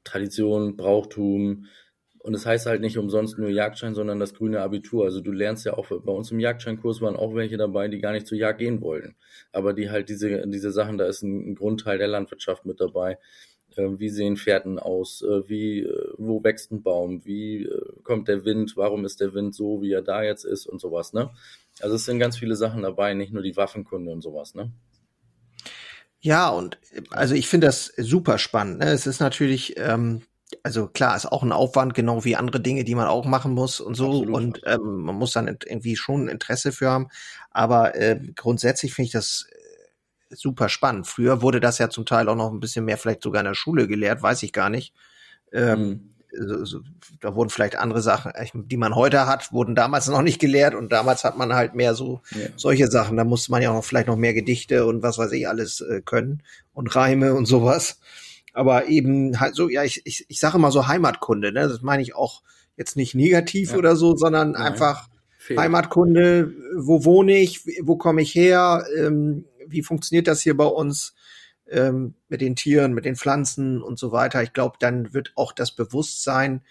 [SPEAKER 2] Tradition, Brauchtum, und es das heißt halt nicht umsonst nur Jagdschein, sondern das grüne Abitur. Also du lernst ja auch, bei uns im Jagdscheinkurs waren auch welche dabei, die gar nicht zur Jagd gehen wollten. Aber die halt diese, diese Sachen, da ist ein, ein Grundteil der Landwirtschaft mit dabei. Äh, wie sehen Fährten aus? Äh, wie, äh, wo wächst ein Baum? Wie kommt der Wind? Warum ist der Wind so, wie er da jetzt ist und sowas, ne? Also es sind ganz viele Sachen dabei, nicht nur die Waffenkunde und sowas, ne?
[SPEAKER 1] Ja, und also ich finde das super spannend. Ne? Es ist natürlich, ähm, also klar, ist auch ein Aufwand, genau wie andere Dinge, die man auch machen muss und so. Absolut. Und ähm, man muss dann irgendwie schon Interesse für haben. Aber äh, grundsätzlich finde ich das super spannend. Früher wurde das ja zum Teil auch noch ein bisschen mehr vielleicht sogar in der Schule gelehrt, weiß ich gar nicht. Ähm, so, da wurden vielleicht andere Sachen, die man heute hat, wurden damals <laughs> noch nicht gelehrt und damals hat man halt mehr so ja. solche Sachen. Da musste man ja auch noch vielleicht noch mehr Gedichte und was weiß ich alles äh, können und Reime und sowas. Aber eben halt so, ja, ich, ich, ich sage mal so Heimatkunde, ne? Das meine ich auch jetzt nicht negativ ja. oder so, sondern Nein. einfach Fehlt. Heimatkunde, wo wohne ich, wo komme ich her, ähm, wie funktioniert das hier bei uns ähm, mit den Tieren, mit den Pflanzen und so weiter. Ich glaube, dann wird auch das Bewusstsein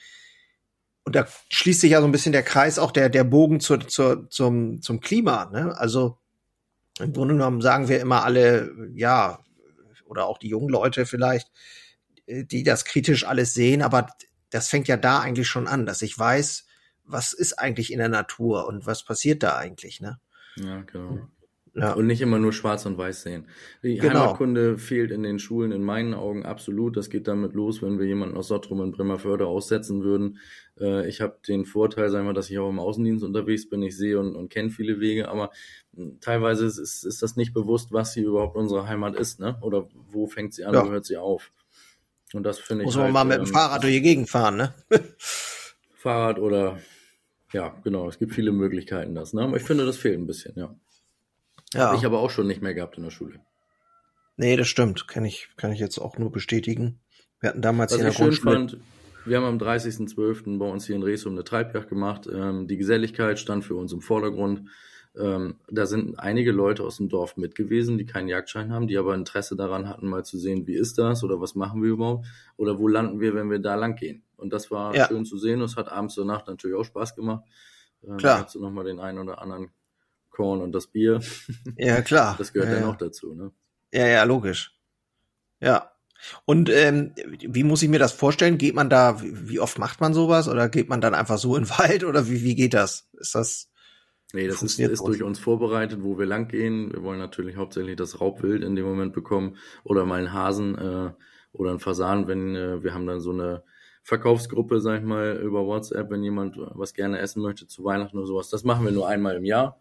[SPEAKER 1] und da schließt sich ja so ein bisschen der Kreis, auch der, der Bogen zu, zu, zum, zum Klima. Ne? Also im Grunde genommen sagen wir immer alle, ja, oder auch die jungen Leute vielleicht, die das kritisch alles sehen, aber das fängt ja da eigentlich schon an, dass ich weiß, was ist eigentlich in der Natur und was passiert da eigentlich, ne?
[SPEAKER 2] Ja, genau. Ja. Und nicht immer nur schwarz und weiß sehen. Die genau. Heimatkunde fehlt in den Schulen in meinen Augen absolut. Das geht damit los, wenn wir jemanden aus Sottrum in Bremerförde aussetzen würden. Äh, ich habe den Vorteil, sagen wir, dass ich auch im Außendienst unterwegs bin. Ich sehe und, und kenne viele Wege, aber hm, teilweise ist, ist das nicht bewusst, was hier überhaupt unsere Heimat ist, ne? Oder wo fängt sie an, ja. wo hört sie auf? Und das finde ich.
[SPEAKER 1] Muss man halt, mal mit dem ähm, Fahrrad durch die Gegend fahren, ne?
[SPEAKER 2] Fahrrad oder ja, genau. Es gibt viele Möglichkeiten, das. Ne? Aber ich finde, das fehlt ein bisschen, ja. Ja. Hab ich aber auch schon nicht mehr gehabt in der Schule.
[SPEAKER 1] Nee, das stimmt. Kann ich, kann ich jetzt auch nur bestätigen. Wir hatten damals
[SPEAKER 2] Was hier in der Grundschule. Fand, wir haben am 30.12. bei uns hier in Resum eine Treibjagd gemacht. Ähm, die Geselligkeit stand für uns im Vordergrund. Ähm, da sind einige Leute aus dem Dorf mit gewesen, die keinen Jagdschein haben, die aber Interesse daran hatten, mal zu sehen, wie ist das oder was machen wir überhaupt oder wo landen wir, wenn wir da lang gehen. Und das war ja. schön zu sehen. Das hat abends zur Nacht natürlich auch Spaß gemacht. Ähm, Klar. Hast du nochmal den einen oder anderen Korn und das Bier. <laughs>
[SPEAKER 1] Ja, klar.
[SPEAKER 2] Das gehört
[SPEAKER 1] ja,
[SPEAKER 2] ja noch dazu, ne?
[SPEAKER 1] Ja, ja, logisch. Ja. Und ähm, wie muss ich mir das vorstellen? Geht man da, wie oft macht man sowas? Oder geht man dann einfach so in den <laughs> Wald? Oder wie, wie geht das? Ist das.
[SPEAKER 2] Nee, das ist, ist durch uns vorbereitet, wo wir lang gehen. Wir wollen natürlich hauptsächlich das Raubwild in dem Moment bekommen oder mal einen Hasen äh, oder einen Fasan, wenn äh, wir haben dann so eine Verkaufsgruppe, sag ich mal, über WhatsApp, wenn jemand was gerne essen möchte zu Weihnachten oder sowas. Das machen wir nur einmal im Jahr.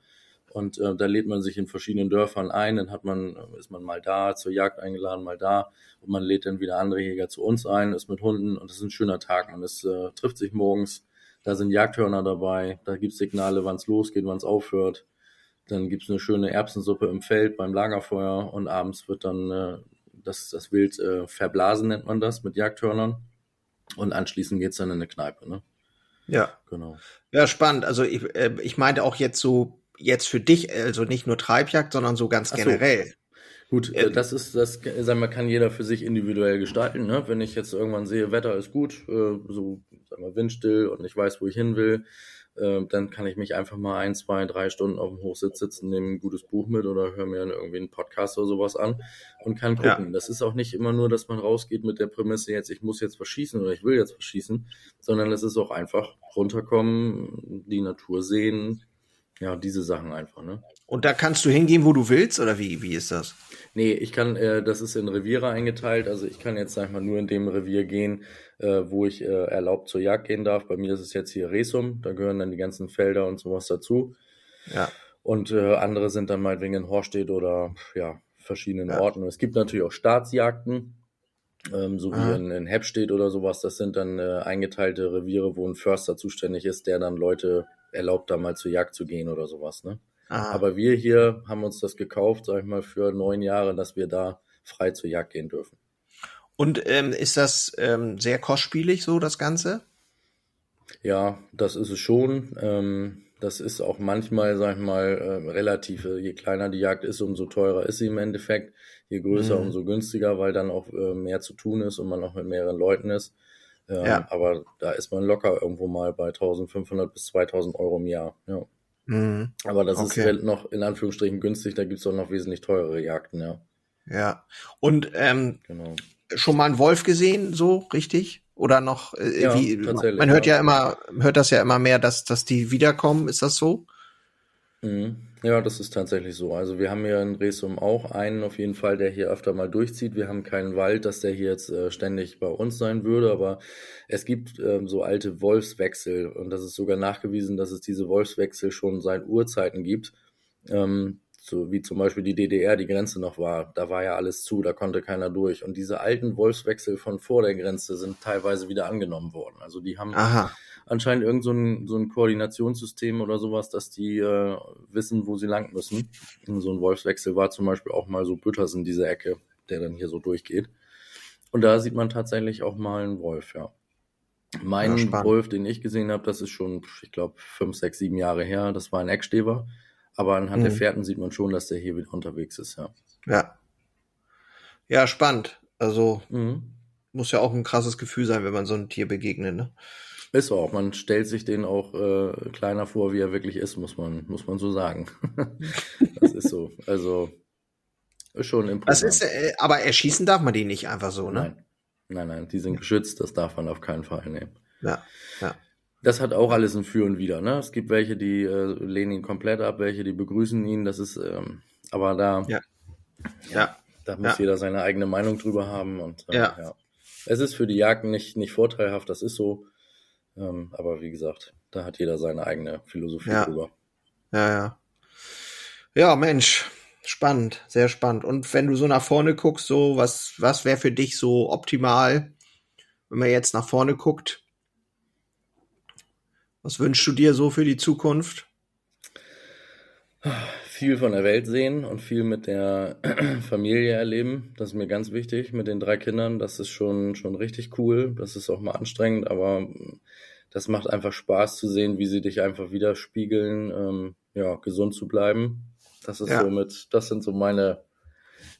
[SPEAKER 2] Und äh, da lädt man sich in verschiedenen Dörfern ein, dann hat man, ist man mal da, zur Jagd eingeladen, mal da und man lädt dann wieder andere Jäger zu uns ein, ist mit Hunden und das ist ein schöner Tag. Man ist, äh, trifft sich morgens, da sind Jagdhörner dabei, da gibt's Signale, wann es losgeht, wann es aufhört. Dann gibt's eine schöne Erbsensuppe im Feld beim Lagerfeuer und abends wird dann äh, das, das Wild äh, verblasen, nennt man das, mit Jagdhörnern. Und anschließend geht's dann in eine Kneipe, ne?
[SPEAKER 1] Ja. Genau. Ja, spannend. Also ich, äh, ich meinte auch jetzt so jetzt für dich, also nicht nur Treibjagd, sondern so ganz generell.
[SPEAKER 2] Gut, äh, das ist, das, sagen wir, kann jeder für sich individuell gestalten. Ne? Wenn ich jetzt irgendwann sehe, Wetter ist gut, äh, so, sagen wir, windstill und ich weiß, wo ich hin will, äh, dann kann ich mich einfach mal ein, zwei, drei Stunden auf dem Hochsitz sitzen, nehme ein gutes Buch mit oder höre mir irgendwie einen Podcast oder sowas an und kann gucken. Ja. Das ist auch nicht immer nur, dass man rausgeht mit der Prämisse jetzt, ich muss jetzt verschießen oder ich will jetzt verschießen, sondern es ist auch einfach runterkommen, die Natur sehen, ja, diese Sachen einfach, ne?
[SPEAKER 1] Und da kannst du hingehen, wo du willst, oder wie, wie ist das?
[SPEAKER 2] Nee, ich kann, äh, das ist in Reviere eingeteilt, also ich kann jetzt, sag ich mal, nur in dem Revier gehen, äh, wo ich äh, erlaubt zur Jagd gehen darf. Bei mir ist es jetzt hier Resum, da gehören dann die ganzen Felder und sowas dazu. Ja. Und äh, andere sind dann meinetwegen in Horstedt oder ja, verschiedenen ja. Orten. Es gibt natürlich auch Staatsjagden, ähm, so wie in, in Heppstedt oder sowas. Das sind dann äh, eingeteilte Reviere, wo ein Förster zuständig ist, der dann Leute erlaubt, da mal zur Jagd zu gehen oder sowas. Ne? Aha. Aber wir hier haben uns das gekauft, sag ich mal, für neun Jahre, dass wir da frei zur Jagd gehen dürfen.
[SPEAKER 1] Und ähm, ist das ähm, sehr kostspielig, so das Ganze?
[SPEAKER 2] Ja, das ist es schon. Ähm, das ist auch manchmal, sag ich mal, äh, relativ. Je kleiner die Jagd ist, umso teurer ist sie im Endeffekt. Je größer, mhm. umso günstiger, weil dann auch äh, mehr zu tun ist und man auch mit mehreren Leuten ist. Ähm, ja. Aber da ist man locker irgendwo mal bei 1500 bis 2000 Euro im Jahr. Ja. Mhm. Aber das okay. ist noch in Anführungsstrichen günstig, da gibt's auch noch wesentlich teurere Jagden, ja.
[SPEAKER 1] Ja. Und ähm, genau. schon mal einen Wolf gesehen, so richtig? Oder noch äh, ja, wie man hört ja. ja immer, hört das ja immer mehr, dass, dass die wiederkommen, ist das so?
[SPEAKER 2] Mhm. Ja, das ist tatsächlich so. Also wir haben hier in Resum auch einen auf jeden Fall, der hier öfter mal durchzieht. Wir haben keinen Wald, dass der hier jetzt äh, ständig bei uns sein würde, aber es gibt ähm, so alte Wolfswechsel und das ist sogar nachgewiesen, dass es diese Wolfswechsel schon seit Urzeiten gibt. Ähm, so wie zum Beispiel die DDR die Grenze noch war, da war ja alles zu, da konnte keiner durch. Und diese alten Wolfswechsel von vor der Grenze sind teilweise wieder angenommen worden. Also die haben Aha anscheinend irgend so ein, so ein Koordinationssystem oder sowas, dass die äh, wissen, wo sie lang müssen. Und so ein Wolfswechsel war zum Beispiel auch mal so Bütters in dieser Ecke, der dann hier so durchgeht. Und da sieht man tatsächlich auch mal einen Wolf, ja. Mein ja, Wolf, den ich gesehen habe, das ist schon, ich glaube, fünf, sechs, sieben Jahre her. Das war ein Ecksteber. Aber anhand mhm. der Fährten sieht man schon, dass der hier wieder unterwegs ist, ja.
[SPEAKER 1] Ja. Ja, spannend. Also mhm. muss ja auch ein krasses Gefühl sein, wenn man so ein Tier begegnet, ne?
[SPEAKER 2] Ist auch. Man stellt sich den auch äh, kleiner vor, wie er wirklich ist, muss man, muss man so sagen. <laughs> das ist so. Also ist schon imposant. Das ist,
[SPEAKER 1] äh, aber erschießen darf man die nicht einfach so, ne?
[SPEAKER 2] Nein. Nein, nein, die sind geschützt, das darf man auf keinen Fall nehmen.
[SPEAKER 1] Ja, ja.
[SPEAKER 2] Das hat auch alles ein Für und Wider, ne? Es gibt welche, die äh, lehnen ihn komplett ab, welche, die begrüßen ihn. Das ist, ähm, aber da,
[SPEAKER 1] ja, ja,
[SPEAKER 2] da muss
[SPEAKER 1] ja.
[SPEAKER 2] jeder seine eigene Meinung drüber haben und
[SPEAKER 1] äh, ja. ja.
[SPEAKER 2] Es ist für die Jagd nicht, nicht vorteilhaft, das ist so. Ähm, aber wie gesagt, da hat jeder seine eigene Philosophie
[SPEAKER 1] ja.
[SPEAKER 2] drüber.
[SPEAKER 1] Ja, ja. Ja, Mensch, spannend, sehr spannend. Und wenn du so nach vorne guckst, so was, was wäre für dich so optimal, wenn man jetzt nach vorne guckt? Was wünschst du dir so für die Zukunft? <sighs>
[SPEAKER 2] Viel von der Welt sehen und viel mit der <clears throat> Familie erleben. Das ist mir ganz wichtig mit den drei Kindern. Das ist schon, schon richtig cool. Das ist auch mal anstrengend, aber das macht einfach Spaß zu sehen, wie sie dich einfach widerspiegeln, ähm, ja, gesund zu bleiben. Das ist ja. somit, das sind so meine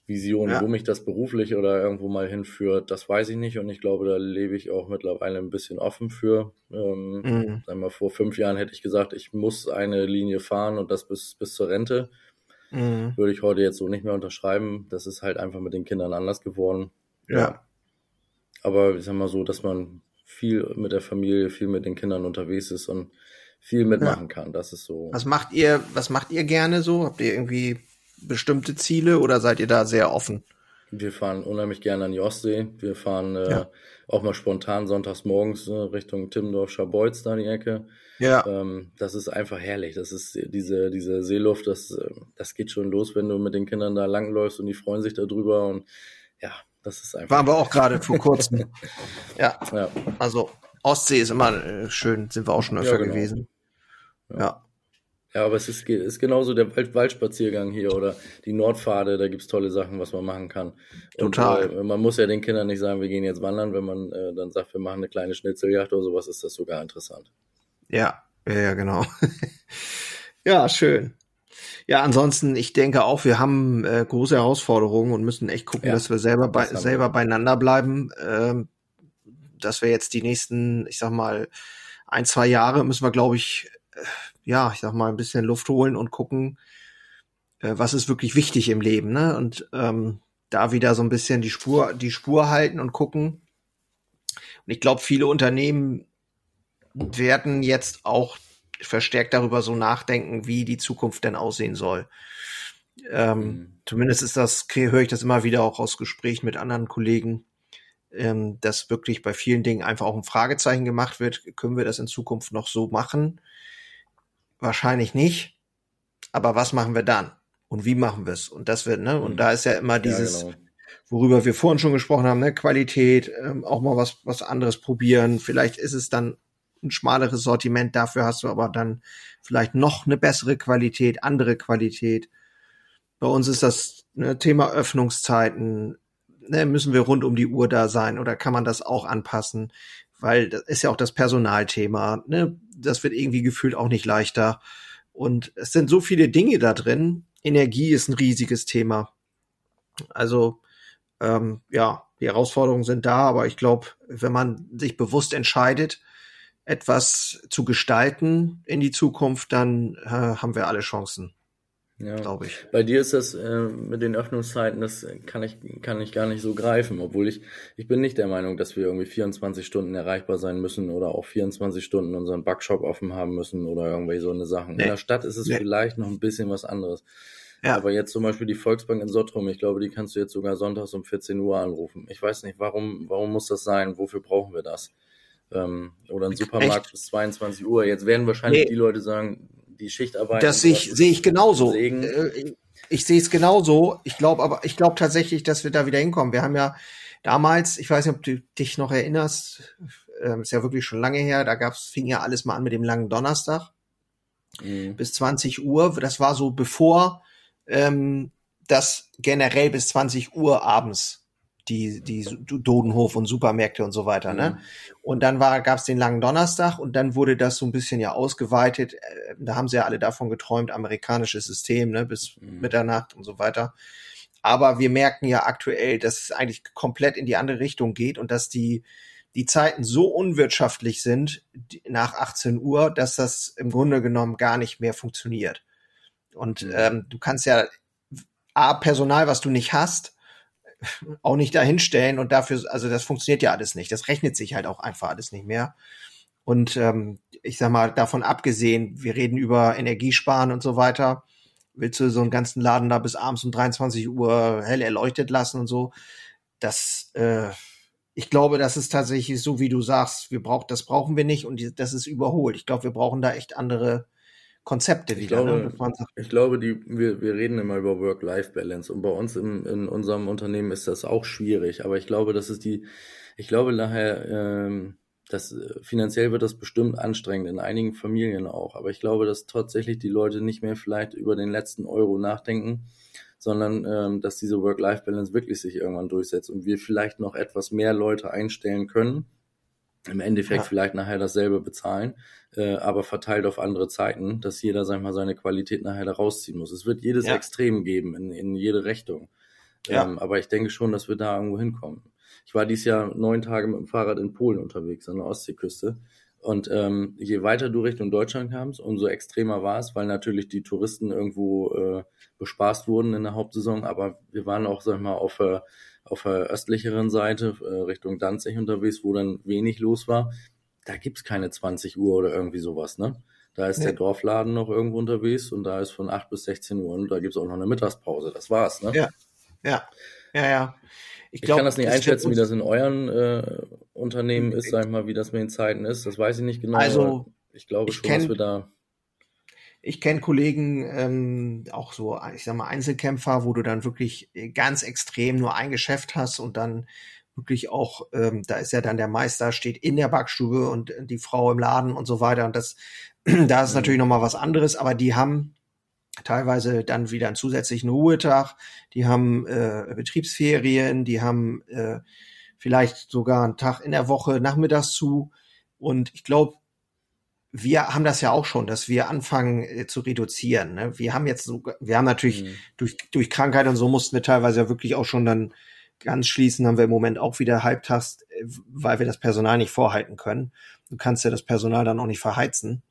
[SPEAKER 2] Visionen, ja. wo mich das beruflich oder irgendwo mal hinführt, das weiß ich nicht und ich glaube, da lebe ich auch mittlerweile ein bisschen offen für. Ähm, mhm. Sagen wir, vor fünf Jahren hätte ich gesagt, ich muss eine Linie fahren und das bis, bis zur Rente. Mhm. Würde ich heute jetzt so nicht mehr unterschreiben. Das ist halt einfach mit den Kindern anders geworden.
[SPEAKER 1] Ja. ja.
[SPEAKER 2] Aber ich sag mal so, dass man viel mit der Familie, viel mit den Kindern unterwegs ist und viel mitmachen ja. kann. Das ist so.
[SPEAKER 1] Was macht ihr, was macht ihr gerne so? Habt ihr irgendwie bestimmte Ziele oder seid ihr da sehr offen?
[SPEAKER 2] Wir fahren unheimlich gerne an die Ostsee. Wir fahren äh, ja. auch mal spontan sonntags morgens äh, Richtung Timmendorf, Scharbeutz, da die Ecke.
[SPEAKER 1] Ja.
[SPEAKER 2] Ähm, das ist einfach herrlich. Das ist diese, diese Seeluft, das, äh, das geht schon los, wenn du mit den Kindern da langläufst und die freuen sich darüber und ja, das ist einfach.
[SPEAKER 1] Waren wir auch gerade vor kurzem. <laughs> ja. ja. Also Ostsee ist immer äh, schön, sind wir auch schon öfter ja, genau. gewesen.
[SPEAKER 2] Ja. Ja. ja. aber es ist, ist genauso der Wald Waldspaziergang hier oder die Nordpfade, da gibt's tolle Sachen, was man machen kann.
[SPEAKER 1] Total.
[SPEAKER 2] Und, äh, man muss ja den Kindern nicht sagen, wir gehen jetzt wandern, wenn man äh, dann sagt, wir machen eine kleine Schnitzeljagd oder sowas, ist das sogar interessant.
[SPEAKER 1] Ja, ja, genau. <laughs> ja, schön. Ja, ansonsten, ich denke auch, wir haben äh, große Herausforderungen und müssen echt gucken, ja, dass wir selber, bei, selber beieinander bleiben. Ähm, dass wir jetzt die nächsten, ich sag mal, ein, zwei Jahre müssen wir, glaube ich, äh, ja, ich sag mal, ein bisschen Luft holen und gucken, äh, was ist wirklich wichtig im Leben, ne? Und ähm, da wieder so ein bisschen die Spur, die Spur halten und gucken. Und ich glaube, viele Unternehmen werden jetzt auch verstärkt darüber so nachdenken, wie die Zukunft denn aussehen soll. Ähm, mhm. Zumindest ist das, höre ich das immer wieder auch aus Gesprächen mit anderen Kollegen, ähm, dass wirklich bei vielen Dingen einfach auch ein Fragezeichen gemacht wird. Können wir das in Zukunft noch so machen? Wahrscheinlich nicht. Aber was machen wir dann? Und wie machen wir es? Und das wird, ne? Und mhm. da ist ja immer dieses, ja, genau. worüber wir vorhin schon gesprochen haben, ne? Qualität, ähm, auch mal was, was anderes probieren. Vielleicht ist es dann ein schmaleres Sortiment, dafür hast du aber dann vielleicht noch eine bessere Qualität, andere Qualität. Bei uns ist das ne, Thema Öffnungszeiten, ne, müssen wir rund um die Uhr da sein oder kann man das auch anpassen? Weil das ist ja auch das Personalthema, ne? Das wird irgendwie gefühlt auch nicht leichter. Und es sind so viele Dinge da drin. Energie ist ein riesiges Thema. Also ähm, ja, die Herausforderungen sind da, aber ich glaube, wenn man sich bewusst entscheidet, etwas zu gestalten in die Zukunft, dann äh, haben wir alle Chancen.
[SPEAKER 2] Ja. glaube ich. Bei dir ist das äh, mit den Öffnungszeiten, das kann ich, kann ich gar nicht so greifen, obwohl ich, ich bin nicht der Meinung, dass wir irgendwie 24 Stunden erreichbar sein müssen oder auch 24 Stunden unseren Backshop offen haben müssen oder irgendwelche so eine Sachen. Nee. In der Stadt ist es nee. vielleicht noch ein bisschen was anderes. Ja. Aber jetzt zum Beispiel die Volksbank in Sottrum, ich glaube, die kannst du jetzt sogar sonntags um 14 Uhr anrufen. Ich weiß nicht, warum, warum muss das sein? Wofür brauchen wir das? Ähm, oder ein Supermarkt Echt? bis 22 Uhr. Jetzt werden wahrscheinlich nee. die Leute sagen, die Schichtarbeit.
[SPEAKER 1] Das sehe ich, sehe ich genauso. Äh, ich sehe es genauso. Ich glaube aber, ich glaube tatsächlich, dass wir da wieder hinkommen. Wir haben ja damals, ich weiß nicht, ob du dich noch erinnerst, äh, ist ja wirklich schon lange her, da gab's, fing ja alles mal an mit dem langen Donnerstag mhm. bis 20 Uhr. Das war so bevor ähm, das generell bis 20 Uhr abends die, die Dodenhof und Supermärkte und so weiter, ne? mhm. ne? Und dann war, gab's den langen Donnerstag und dann wurde das so ein bisschen ja ausgeweitet. Äh, da haben sie ja alle davon geträumt, amerikanisches System, ne, bis mhm. Mitternacht und so weiter. Aber wir merken ja aktuell, dass es eigentlich komplett in die andere Richtung geht und dass die, die Zeiten so unwirtschaftlich sind nach 18 Uhr, dass das im Grunde genommen gar nicht mehr funktioniert. Und mhm. ähm, du kannst ja A, Personal, was du nicht hast, auch nicht dahinstellen und dafür, also das funktioniert ja alles nicht. Das rechnet sich halt auch einfach alles nicht mehr. Und ähm, ich sag mal, davon abgesehen, wir reden über Energiesparen und so weiter. Willst du so einen ganzen Laden da bis abends um 23 Uhr hell erleuchtet lassen und so? Das, äh, ich glaube, das ist tatsächlich so, wie du sagst, wir brauchen, das brauchen wir nicht und das ist überholt. Ich glaube, wir brauchen da echt andere Konzepte
[SPEAKER 2] ich wieder. Ne? Glaube, ne? Ich glaube, die, wir, wir reden immer über Work-Life-Balance und bei uns im, in unserem Unternehmen ist das auch schwierig, aber ich glaube, das ist die, ich glaube nachher, ähm, das, finanziell wird das bestimmt anstrengend, in einigen Familien auch, aber ich glaube, dass tatsächlich die Leute nicht mehr vielleicht über den letzten Euro nachdenken, sondern ähm, dass diese Work-Life-Balance wirklich sich irgendwann durchsetzt und wir vielleicht noch etwas mehr Leute einstellen können, im Endeffekt ja. vielleicht nachher dasselbe bezahlen, äh, aber verteilt auf andere Zeiten, dass jeder, sag ich mal, seine Qualität nachher da rausziehen muss. Es wird jedes ja. Extrem geben, in, in jede Richtung. Ja. Ähm, aber ich denke schon, dass wir da irgendwo hinkommen. Ich war dieses Jahr neun Tage mit dem Fahrrad in Polen unterwegs, an der Ostseeküste. Und ähm, je weiter du Richtung Deutschland kamst, umso extremer war es, weil natürlich die Touristen irgendwo äh, bespaßt wurden in der Hauptsaison. Aber wir waren auch, sag ich mal, auf äh, auf der östlicheren Seite äh, Richtung Danzig unterwegs, wo dann wenig los war. Da gibt's keine 20 Uhr oder irgendwie sowas, ne? Da ist nee. der Dorfladen noch irgendwo unterwegs und da ist von 8 bis 16 Uhr und da gibt's auch noch eine Mittagspause. Das war's, ne?
[SPEAKER 1] Ja, ja, ja, ja.
[SPEAKER 2] Ich, glaub, ich kann das nicht einschätzen, wie das in euren äh, Unternehmen ist, sag ich mal, wie das mit den Zeiten ist. Das weiß ich nicht genau.
[SPEAKER 1] Also,
[SPEAKER 2] ich glaube
[SPEAKER 1] ich
[SPEAKER 2] schon, dass wir da
[SPEAKER 1] ich kenne Kollegen, ähm, auch so, ich sag mal, Einzelkämpfer, wo du dann wirklich äh, ganz extrem nur ein Geschäft hast und dann wirklich auch, ähm, da ist ja dann der Meister, steht in der Backstube und die Frau im Laden und so weiter. Und das, <clears throat> da ist natürlich nochmal was anderes, aber die haben teilweise dann wieder einen zusätzlichen Ruhetag, die haben äh, Betriebsferien, die haben äh, vielleicht sogar einen Tag in der Woche nachmittags zu. Und ich glaube, wir haben das ja auch schon, dass wir anfangen äh, zu reduzieren. Ne? Wir haben jetzt so, wir haben natürlich mhm. durch, durch Krankheit und so mussten wir teilweise ja wirklich auch schon dann ganz schließen, haben wir im Moment auch wieder Halbtags, äh, weil wir das Personal nicht vorhalten können. Du kannst ja das Personal dann auch nicht verheizen.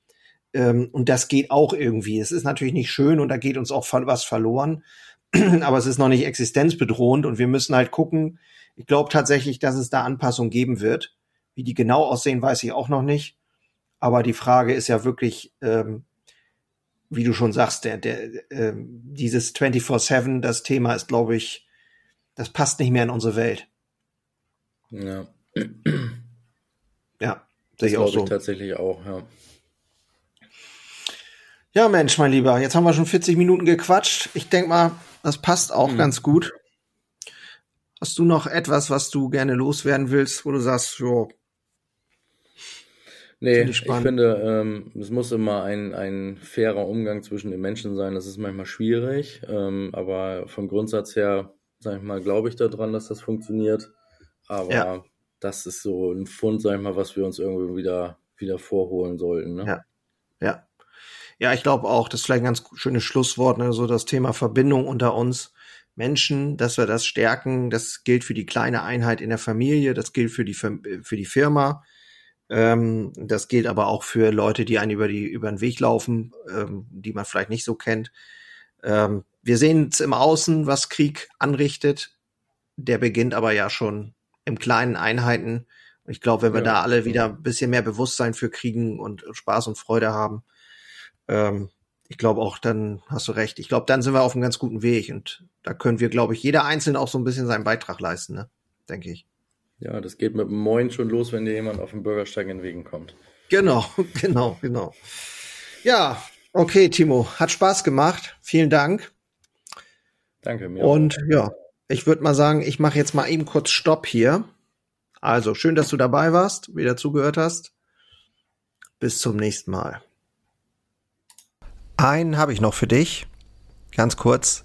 [SPEAKER 1] Ähm, und das geht auch irgendwie. Es ist natürlich nicht schön und da geht uns auch was verloren. <clears throat> Aber es ist noch nicht existenzbedrohend und wir müssen halt gucken. Ich glaube tatsächlich, dass es da Anpassungen geben wird. Wie die genau aussehen, weiß ich auch noch nicht. Aber die Frage ist ja wirklich, ähm, wie du schon sagst, der, der, äh, dieses 24-7, das Thema ist, glaube ich, das passt nicht mehr in unsere Welt.
[SPEAKER 2] Ja.
[SPEAKER 1] Ja, sehe ich auch so. Ich
[SPEAKER 2] tatsächlich auch, ja.
[SPEAKER 1] Ja, Mensch, mein Lieber, jetzt haben wir schon 40 Minuten gequatscht. Ich denk mal, das passt auch mhm. ganz gut. Hast du noch etwas, was du gerne loswerden willst, wo du sagst, jo,
[SPEAKER 2] Nee, ich, ich finde, ähm, es muss immer ein, ein fairer Umgang zwischen den Menschen sein. Das ist manchmal schwierig, ähm, aber vom Grundsatz her, sag ich mal, glaube ich daran, dass das funktioniert. Aber ja. das ist so ein Fund, sag ich mal, was wir uns irgendwie wieder, wieder vorholen sollten. Ne?
[SPEAKER 1] Ja. Ja. Ja, ich glaube auch, das ist vielleicht ein ganz schönes Schlusswort, ne? so das Thema Verbindung unter uns Menschen, dass wir das stärken. Das gilt für die kleine Einheit in der Familie, das gilt für die, für die Firma ähm, das gilt aber auch für Leute, die einen über, die, über den Weg laufen, ähm, die man vielleicht nicht so kennt. Ähm, wir sehen es im Außen, was Krieg anrichtet. Der beginnt aber ja schon im kleinen Einheiten. Ich glaube, wenn wir ja, da alle wieder ein bisschen mehr Bewusstsein für kriegen und Spaß und Freude haben, ähm, ich glaube auch, dann hast du recht. Ich glaube, dann sind wir auf einem ganz guten Weg und da können wir, glaube ich, jeder Einzelne auch so ein bisschen seinen Beitrag leisten, ne? denke ich.
[SPEAKER 2] Ja, das geht mit dem Moin schon los, wenn dir jemand auf dem Bürgersteig entgegenkommt.
[SPEAKER 1] Genau, <laughs> genau, genau. Ja, okay, Timo, hat Spaß gemacht. Vielen Dank.
[SPEAKER 2] Danke mir.
[SPEAKER 1] Und auch. ja, ich würde mal sagen, ich mache jetzt mal eben kurz Stopp hier. Also schön, dass du dabei warst, wieder zugehört hast. Bis zum nächsten Mal. Einen habe ich noch für dich. Ganz kurz.